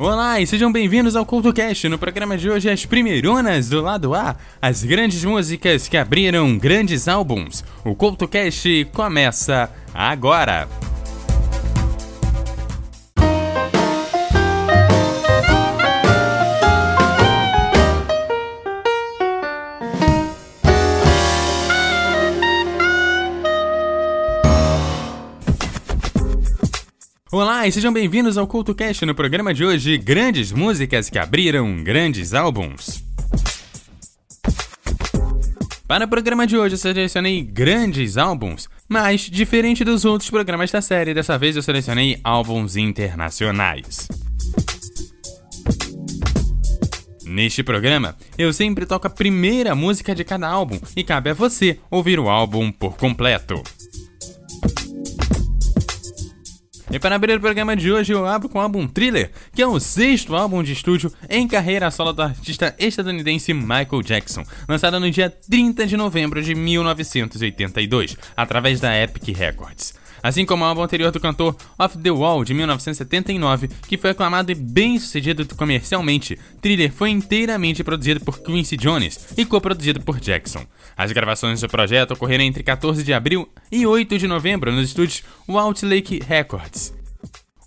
Olá e sejam bem-vindos ao CultoCast. No programa de hoje, as primeironas do lado A, as grandes músicas que abriram grandes álbuns. O CultoCast começa agora. Olá e sejam bem-vindos ao CultoCast. No programa de hoje, grandes músicas que abriram grandes álbuns. Para o programa de hoje, eu selecionei grandes álbuns, mas diferente dos outros programas da série, dessa vez eu selecionei álbuns internacionais. Neste programa, eu sempre toco a primeira música de cada álbum e cabe a você ouvir o álbum por completo. E para abrir o programa de hoje, eu abro com o álbum Thriller, que é o sexto álbum de estúdio em carreira solo do artista estadunidense Michael Jackson, lançado no dia 30 de novembro de 1982, através da Epic Records. Assim como o álbum anterior do cantor Off the Wall de 1979, que foi aclamado e bem sucedido comercialmente, Thriller foi inteiramente produzido por Quincy Jones e coproduzido por Jackson. As gravações do projeto ocorreram entre 14 de abril e 8 de novembro nos estúdios Walt Lake Records.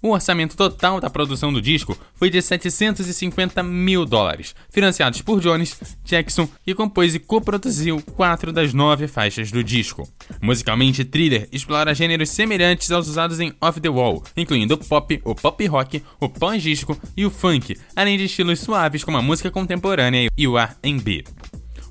O orçamento total da produção do disco foi de 750 mil dólares, financiados por Jones, Jackson, que compôs e coproduziu quatro das nove faixas do disco. Musicalmente, Thriller explora gêneros semelhantes aos usados em Off the Wall, incluindo o pop, o pop rock, o pós-disco e o funk, além de estilos suaves como a música contemporânea e o R&B.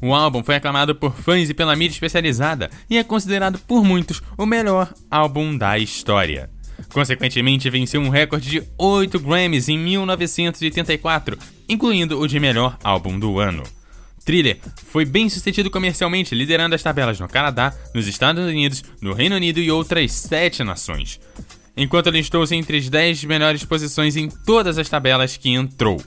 O álbum foi aclamado por fãs e pela mídia especializada e é considerado por muitos o melhor álbum da história. Consequentemente, venceu um recorde de 8 Grammys em 1984, incluindo o de melhor álbum do ano. Thriller foi bem sucedido comercialmente, liderando as tabelas no Canadá, nos Estados Unidos, no Reino Unido e outras 7 nações. Enquanto estou entre as 10 melhores posições em todas as tabelas que entrou.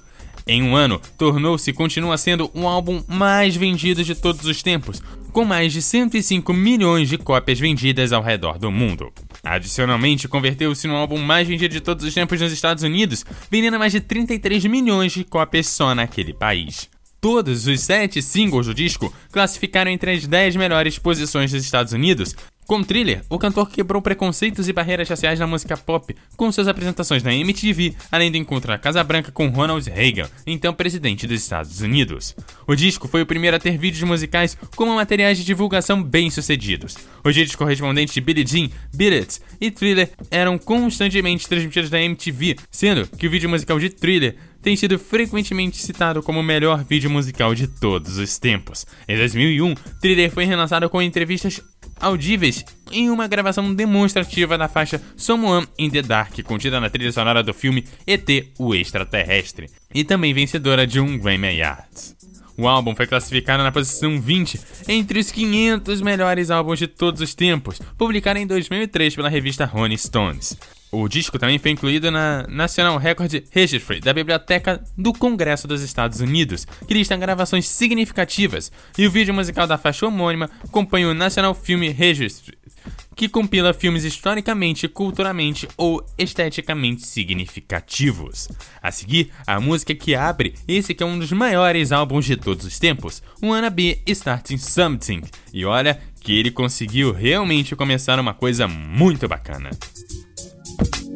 Em um ano, tornou-se e continua sendo o álbum mais vendido de todos os tempos, com mais de 105 milhões de cópias vendidas ao redor do mundo. Adicionalmente, converteu-se no álbum mais vendido de todos os tempos nos Estados Unidos, vendendo mais de 33 milhões de cópias só naquele país. Todos os sete singles do disco classificaram entre as 10 melhores posições dos Estados Unidos, com Thriller, o cantor quebrou preconceitos e barreiras raciais na música pop com suas apresentações na MTV, além do encontro na Casa Branca com Ronald Reagan, então presidente dos Estados Unidos. O disco foi o primeiro a ter vídeos musicais como materiais de divulgação bem-sucedidos. Os vídeos correspondentes de Billie Jean, Beat It e Thriller eram constantemente transmitidos na MTV, sendo que o vídeo musical de Thriller tem sido frequentemente citado como o melhor vídeo musical de todos os tempos. Em 2001, Thriller foi relançado com entrevistas audíveis em uma gravação demonstrativa da faixa Someone in the Dark, contida na trilha sonora do filme ET, o Extraterrestre, e também vencedora de um Grammy Awards. O álbum foi classificado na posição 20 entre os 500 melhores álbuns de todos os tempos, publicado em 2003 pela revista Rolling Stones. O disco também foi incluído na National Record Registry da Biblioteca do Congresso dos Estados Unidos, que lista gravações significativas, e o vídeo musical da faixa homônima acompanha o National Film Registry, que compila filmes historicamente, culturalmente ou esteticamente significativos. A seguir, a música que abre esse que é um dos maiores álbuns de todos os tempos, Wanna Be Starting Something. E olha que ele conseguiu realmente começar uma coisa muito bacana. Thank you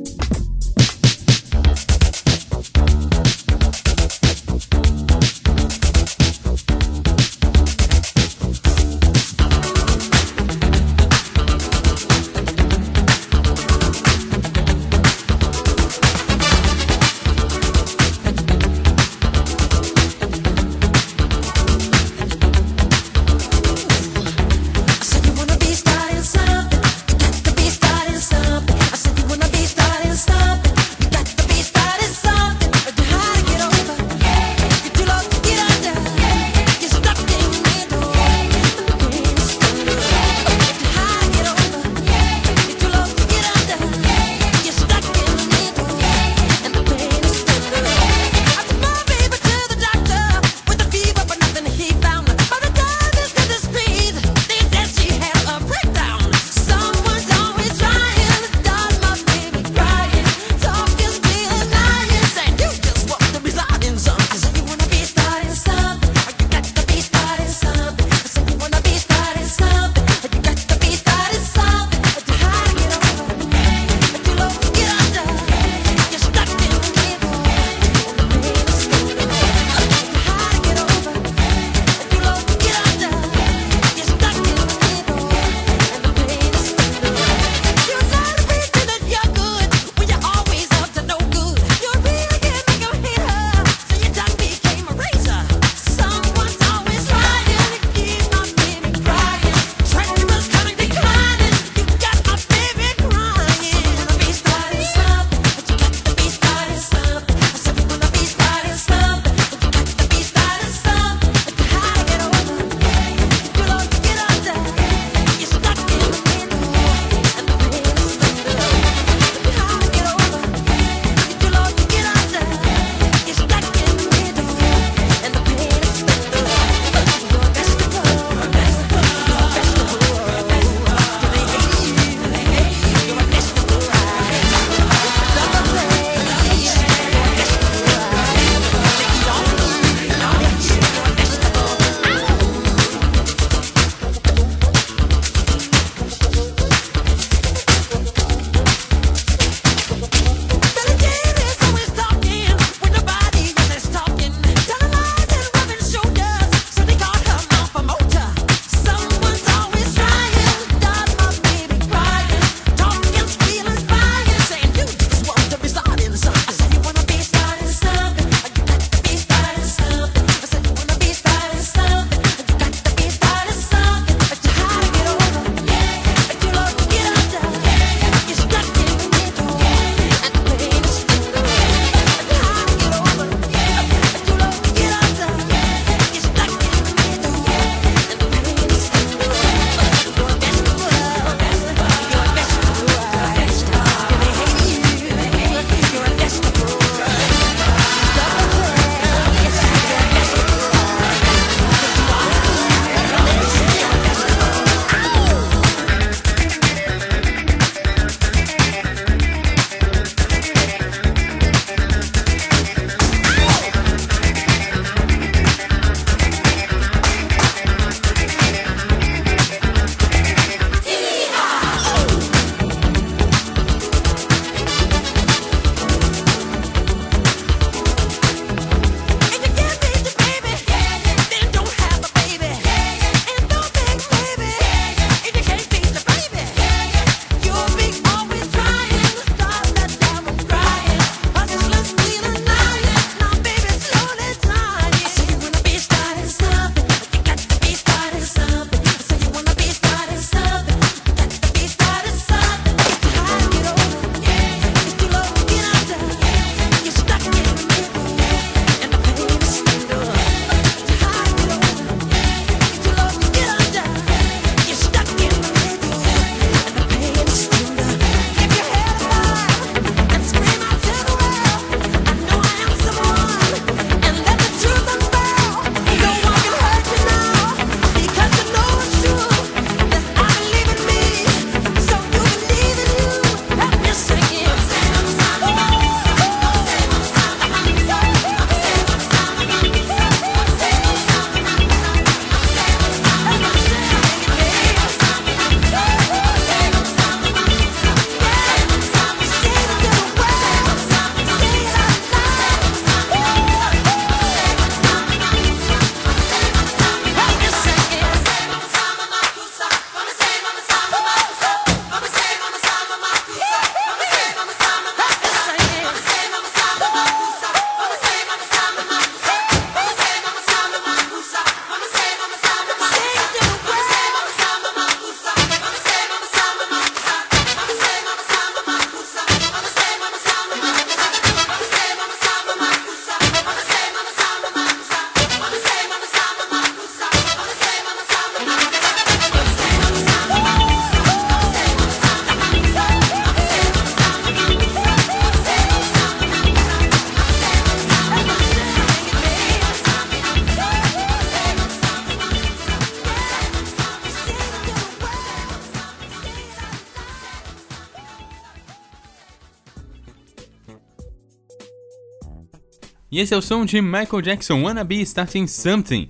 Esse é o som de Michael Jackson, Wanna Be Starting Something.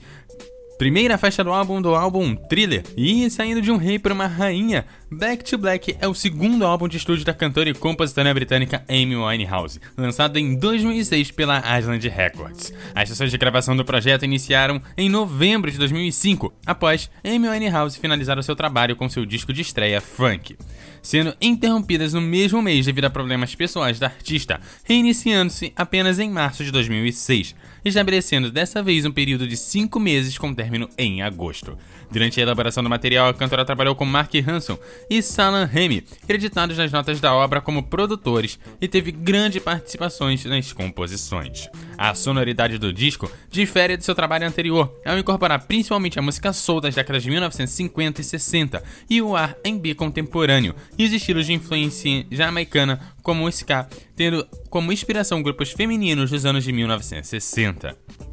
Primeira faixa do álbum do álbum Thriller. E saindo de um rei para uma rainha, Back to Black é o segundo álbum de estúdio da cantora e compositora britânica Amy Winehouse, lançado em 2006 pela Island Records. As sessões de gravação do projeto iniciaram em novembro de 2005, após Amy Winehouse finalizar o seu trabalho com seu disco de estreia Funk sendo interrompidas no mesmo mês devido a problemas pessoais da artista, reiniciando-se apenas em março de 2006, estabelecendo dessa vez um período de cinco meses com término em agosto. Durante a elaboração do material, a cantora trabalhou com Mark Hanson e Salan Remy, creditados nas notas da obra como produtores, e teve grandes participações nas composições. A sonoridade do disco difere de seu trabalho anterior, ao incorporar principalmente a música soul das décadas de 1950 e 60 e o R&B contemporâneo, e os estilos de influência jamaicana como o ska, tendo como inspiração grupos femininos dos anos de 1960.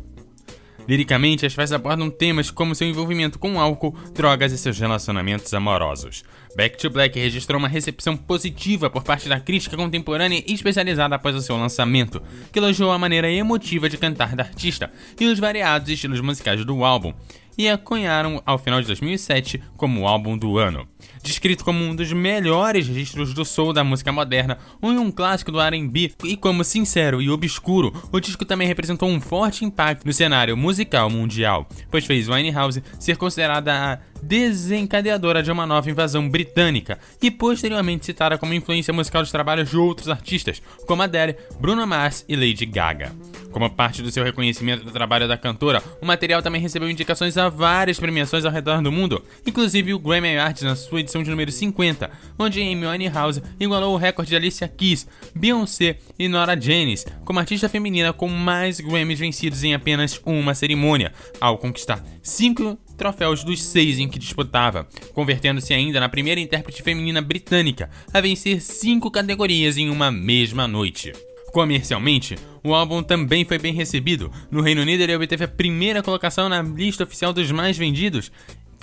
Liricamente, as faixas abordam temas como seu envolvimento com álcool, drogas e seus relacionamentos amorosos. Back to Black registrou uma recepção positiva por parte da crítica contemporânea especializada após o seu lançamento, que elogiou a maneira emotiva de cantar da artista e os variados estilos musicais do álbum, e a cunharam ao final de 2007 como o álbum do ano. Descrito como um dos melhores registros do soul da música moderna, ou um clássico do R&B, e como sincero e obscuro, o disco também representou um forte impacto no cenário musical mundial, pois fez Winehouse ser considerada a desencadeadora de uma nova invasão britânica e posteriormente citada como influência musical dos trabalhos de outros artistas, como Adele, Bruno Mars e Lady Gaga. Como parte do seu reconhecimento do trabalho da cantora, o material também recebeu indicações a várias premiações ao redor do mundo, inclusive o Grammy Awards na sua edição de número 50, onde Amy Winehouse igualou o recorde de Alicia Keys, Beyoncé e Nora Janice como artista feminina com mais Grammys vencidos em apenas uma cerimônia, ao conquistar cinco troféus dos seis em que disputava, convertendo-se ainda na primeira intérprete feminina britânica a vencer cinco categorias em uma mesma noite. Comercialmente, o álbum também foi bem recebido. No Reino Unido, ele obteve a primeira colocação na lista oficial dos mais vendidos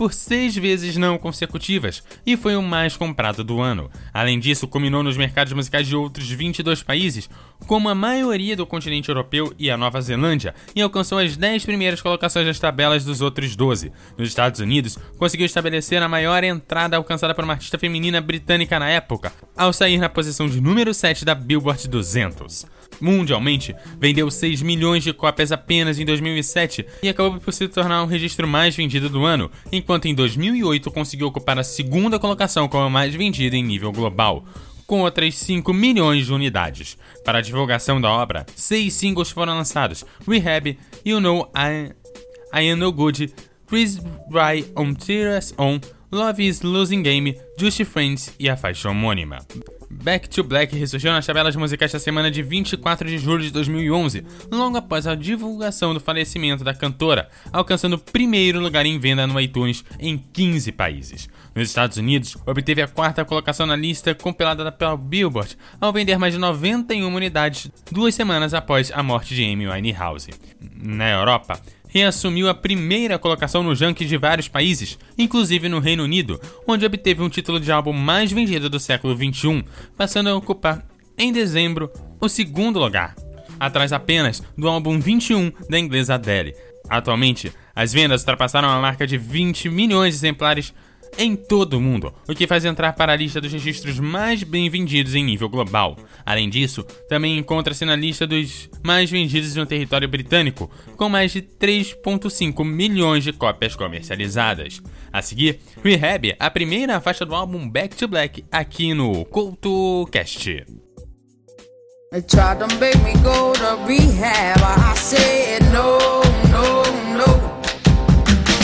por seis vezes não consecutivas e foi o mais comprado do ano. Além disso, culminou nos mercados musicais de outros 22 países, como a maioria do continente europeu e a Nova Zelândia, e alcançou as 10 primeiras colocações das tabelas dos outros 12. Nos Estados Unidos, conseguiu estabelecer a maior entrada alcançada por uma artista feminina britânica na época, ao sair na posição de número 7 da Billboard 200 mundialmente, vendeu 6 milhões de cópias apenas em 2007 e acabou por se tornar o registro mais vendido do ano, enquanto em 2008 conseguiu ocupar a segunda colocação como a mais vendida em nível global com outras 5 milhões de unidades. Para a divulgação da obra, seis singles foram lançados: Rehab, You Know I, I Am No Good, Chris Dry on Tears On, Love is Losing Game, Just Friends e a faixa homônima. Back to Black ressurgiu nas tabelas musicais da semana de 24 de julho de 2011, logo após a divulgação do falecimento da cantora, alcançando o primeiro lugar em venda no iTunes em 15 países. Nos Estados Unidos, obteve a quarta colocação na lista compilada pela Billboard, ao vender mais de 91 unidades duas semanas após a morte de Amy Winehouse. Na Europa, reassumiu a primeira colocação no ranking de vários países, inclusive no Reino Unido, onde obteve um título de álbum mais vendido do século XXI, passando a ocupar, em dezembro, o segundo lugar, atrás apenas do álbum 21 da inglesa Adele. Atualmente, as vendas ultrapassaram a marca de 20 milhões de exemplares em todo o mundo, o que faz entrar para a lista dos registros mais bem vendidos em nível global. Além disso, também encontra-se na lista dos mais vendidos no território britânico, com mais de 3,5 milhões de cópias comercializadas. A seguir, Rehab, a primeira faixa do álbum Back to Black, aqui no CoutoCast. They tried to make me go to rehab. I said no, no, no.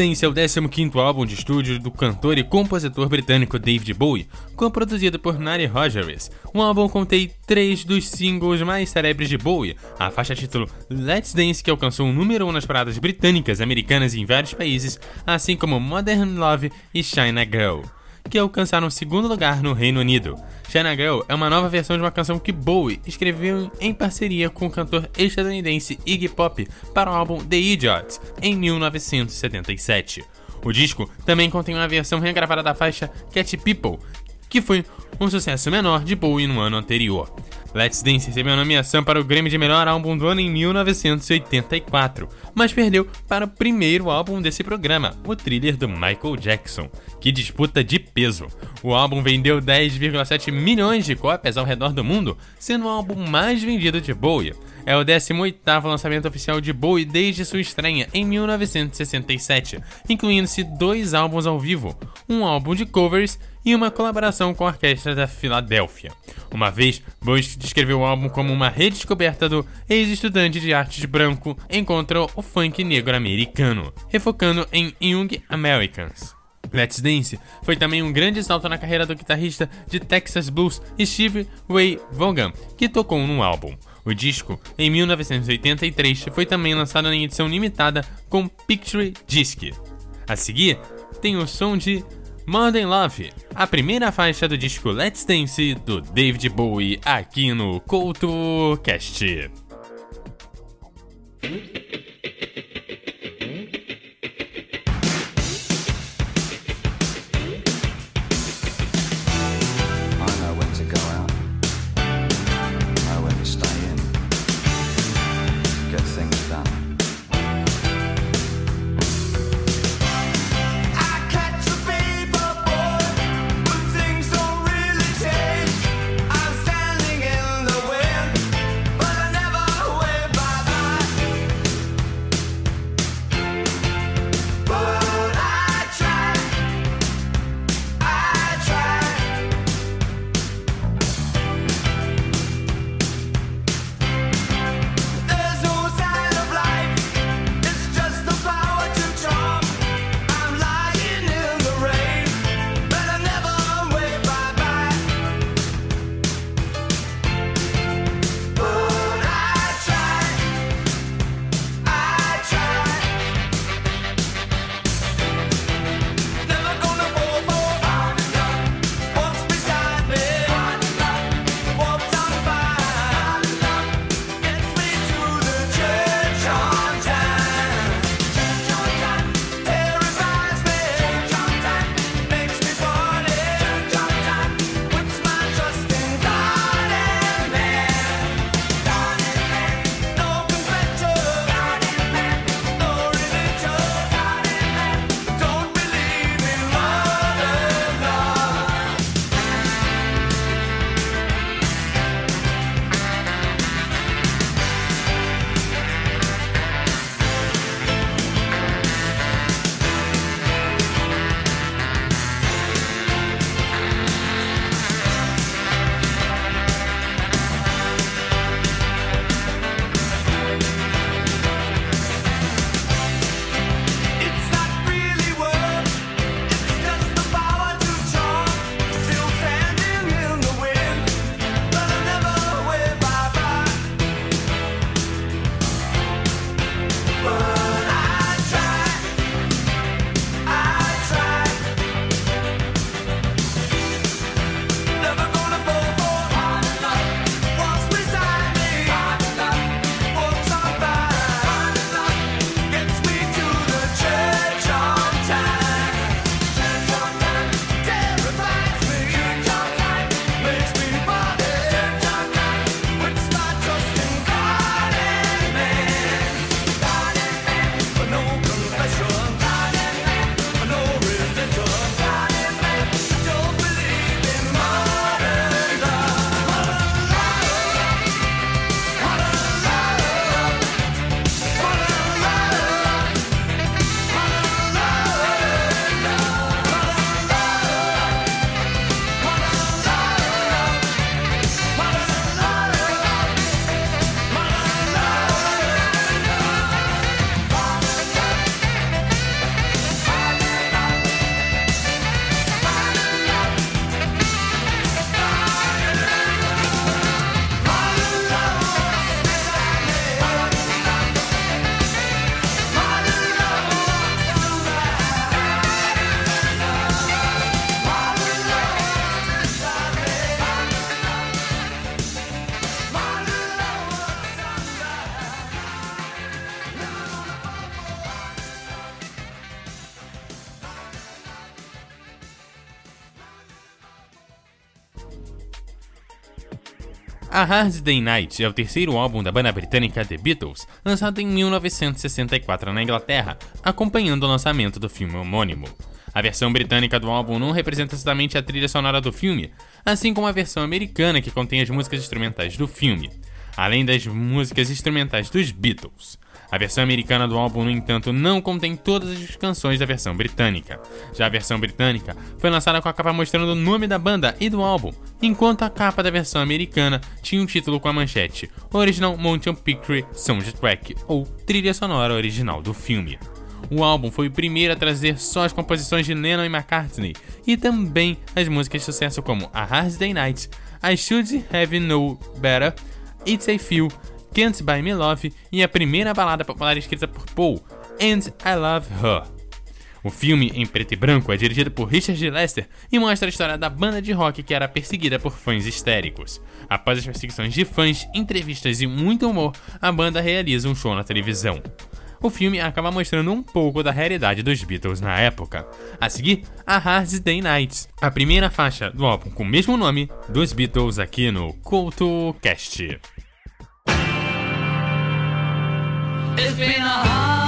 Dance é o 15º álbum de estúdio do cantor e compositor britânico David Bowie, co-produzido por Nari Rogers. O álbum contém três dos singles mais célebres de Bowie, a faixa título Let's Dance, que alcançou o número 1 um nas paradas britânicas, americanas e em vários países, assim como Modern Love e China Girl que alcançaram o segundo lugar no Reino Unido. China Girl é uma nova versão de uma canção que Bowie escreveu em parceria com o cantor estadunidense Iggy Pop para o álbum The Idiots, em 1977. O disco também contém uma versão regravada da faixa Cat People, que foi um sucesso menor de Bowie no ano anterior. Let's Dance recebeu a nomeação para o Grammy de Melhor Álbum do Ano em 1984, mas perdeu para o primeiro álbum desse programa, o thriller do Michael Jackson, que disputa de peso. O álbum vendeu 10,7 milhões de cópias ao redor do mundo, sendo o álbum mais vendido de Bowie. É o 18º lançamento oficial de Bowie desde sua estreia em 1967, incluindo-se dois álbuns ao vivo, um álbum de covers e uma colaboração com a Orquestra da Filadélfia. Uma vez, Bowie descreveu o álbum como uma redescoberta do ex-estudante de artes branco encontrou o funk negro americano, refocando em Young Americans. Let's Dance foi também um grande salto na carreira do guitarrista de Texas Blues Steve Ray Vaughan, que tocou no álbum. O disco, em 1983, foi também lançado em edição limitada com Picture Disc. A seguir, tem o som de Modern Love, a primeira faixa do disco Let's Dance do David Bowie aqui no CoutoCast. A Hard Day Night é o terceiro álbum da banda britânica The Beatles, lançado em 1964 na Inglaterra, acompanhando o lançamento do filme homônimo. A versão britânica do álbum não representa exatamente a trilha sonora do filme, assim como a versão americana que contém as músicas instrumentais do filme, além das músicas instrumentais dos Beatles. A versão americana do álbum, no entanto, não contém todas as canções da versão britânica. Já a versão britânica foi lançada com a capa mostrando o nome da banda e do álbum, enquanto a capa da versão americana tinha um título com a manchete Original Motion Picture Soundtrack ou trilha sonora original do filme. O álbum foi o primeiro a trazer só as composições de Lennon e McCartney e também as músicas de sucesso como A Hard Day Night, I Should Have Known Better, It's a Feel Can't Buy Me Love e a primeira balada popular escrita por Paul, And I Love Her. O filme, em preto e branco, é dirigido por Richard Lester e mostra a história da banda de rock que era perseguida por fãs histéricos. Após as perseguições de fãs, entrevistas e muito humor, a banda realiza um show na televisão. O filme acaba mostrando um pouco da realidade dos Beatles na época. A seguir, a Hard Day Night, a primeira faixa do álbum com o mesmo nome dos Beatles aqui no CultoCast. It's been a hard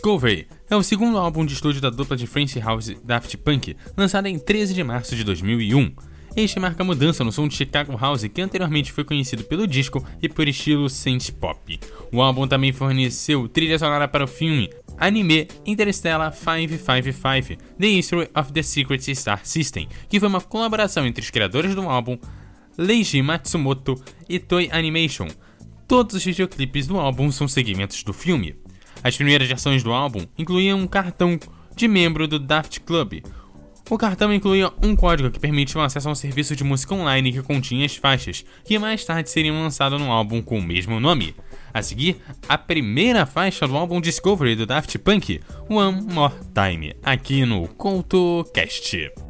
Discovery é o segundo álbum de estúdio da dupla de French House Daft Punk, lançado em 13 de março de 2001. Este marca mudança no som de Chicago House, que anteriormente foi conhecido pelo disco e por estilo synth pop. O álbum também forneceu trilha sonora para o filme anime Interstellar 555 The History of the Secret Star System, que foi uma colaboração entre os criadores do álbum Leiji Matsumoto e Toei Animation. Todos os videoclipes do álbum são segmentos do filme. As primeiras versões do álbum incluíam um cartão de membro do Daft Club. O cartão incluía um código que permitia o acesso a um serviço de música online que continha as faixas, que mais tarde seriam lançadas no álbum com o mesmo nome. A seguir, a primeira faixa do álbum Discovery do Daft Punk, One More Time, aqui no CoutoCast.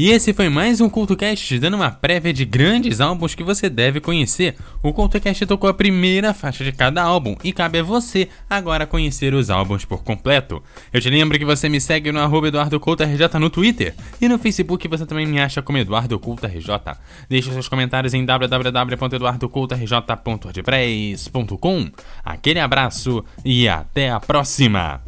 E esse foi mais um CultoCast dando uma prévia de grandes álbuns que você deve conhecer. O CultoCast tocou a primeira faixa de cada álbum e cabe a você agora conhecer os álbuns por completo. Eu te lembro que você me segue no arroba EduardoCultoRJ no Twitter e no Facebook você também me acha como EduardoCultoRJ. Deixe seus comentários em www.eduardocultorj.wordpress.com. Aquele abraço e até a próxima!